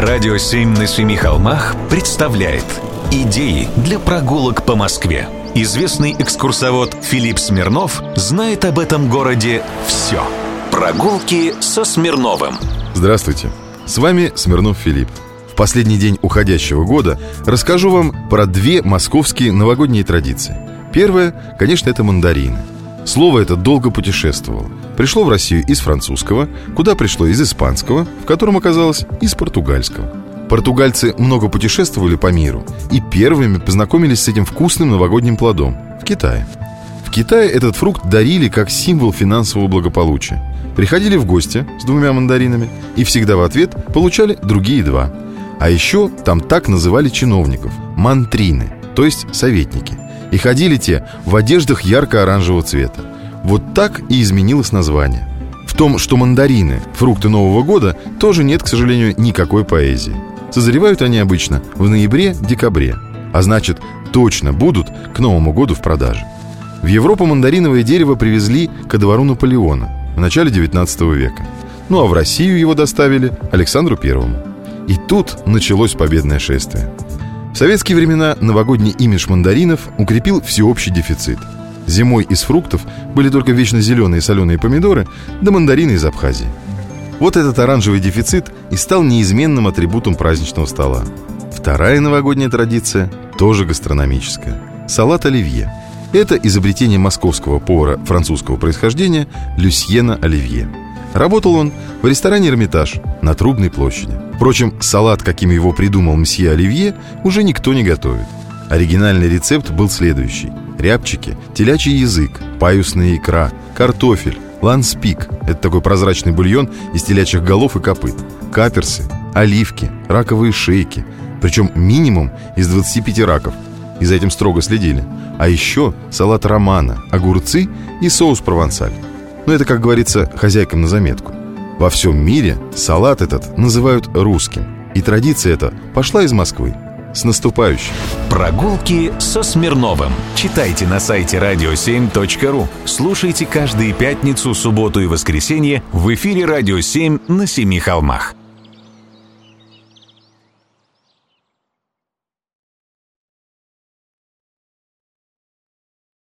Радио «Семь на семи холмах» представляет Идеи для прогулок по Москве Известный экскурсовод Филипп Смирнов знает об этом городе все Прогулки со Смирновым. Здравствуйте, с вами Смирнов Филипп. В последний день уходящего года расскажу вам про две московские новогодние традиции. Первое, конечно, это мандарины – Слово это долго путешествовало. Пришло в Россию из французского, куда пришло из испанского, в котором оказалось из португальского. Португальцы много путешествовали по миру и первыми познакомились с этим вкусным новогодним плодом в Китае. В Китае этот фрукт дарили как символ финансового благополучия. Приходили в гости с двумя мандаринами и всегда в ответ получали другие два. А еще там так называли чиновников – мантрины, то есть советники – и ходили те в одеждах ярко-оранжевого цвета. Вот так и изменилось название. В том, что мандарины – фрукты Нового года, тоже нет, к сожалению, никакой поэзии. Созревают они обычно в ноябре-декабре, а значит, точно будут к Новому году в продаже. В Европу мандариновое дерево привезли ко двору Наполеона в начале 19 века. Ну а в Россию его доставили Александру Первому. И тут началось победное шествие – советские времена новогодний имидж мандаринов укрепил всеобщий дефицит. Зимой из фруктов были только вечно зеленые соленые помидоры да мандарины из Абхазии. Вот этот оранжевый дефицит и стал неизменным атрибутом праздничного стола. Вторая новогодняя традиция тоже гастрономическая – салат оливье. Это изобретение московского повара французского происхождения Люсьена Оливье – Работал он в ресторане «Эрмитаж» на Трубной площади. Впрочем, салат, каким его придумал мсье Оливье, уже никто не готовит. Оригинальный рецепт был следующий. Рябчики, телячий язык, паюсная икра, картофель, ланспик – это такой прозрачный бульон из телячьих голов и копыт, каперсы, оливки, раковые шейки, причем минимум из 25 раков. И за этим строго следили. А еще салат романа, огурцы и соус провансаль. Но это, как говорится, хозяйкам на заметку. Во всем мире салат этот называют русским. И традиция эта пошла из Москвы. С наступающим! Прогулки со Смирновым. Читайте на сайте radio7.ru. Слушайте каждые пятницу, субботу и воскресенье в эфире «Радио 7» на Семи холмах.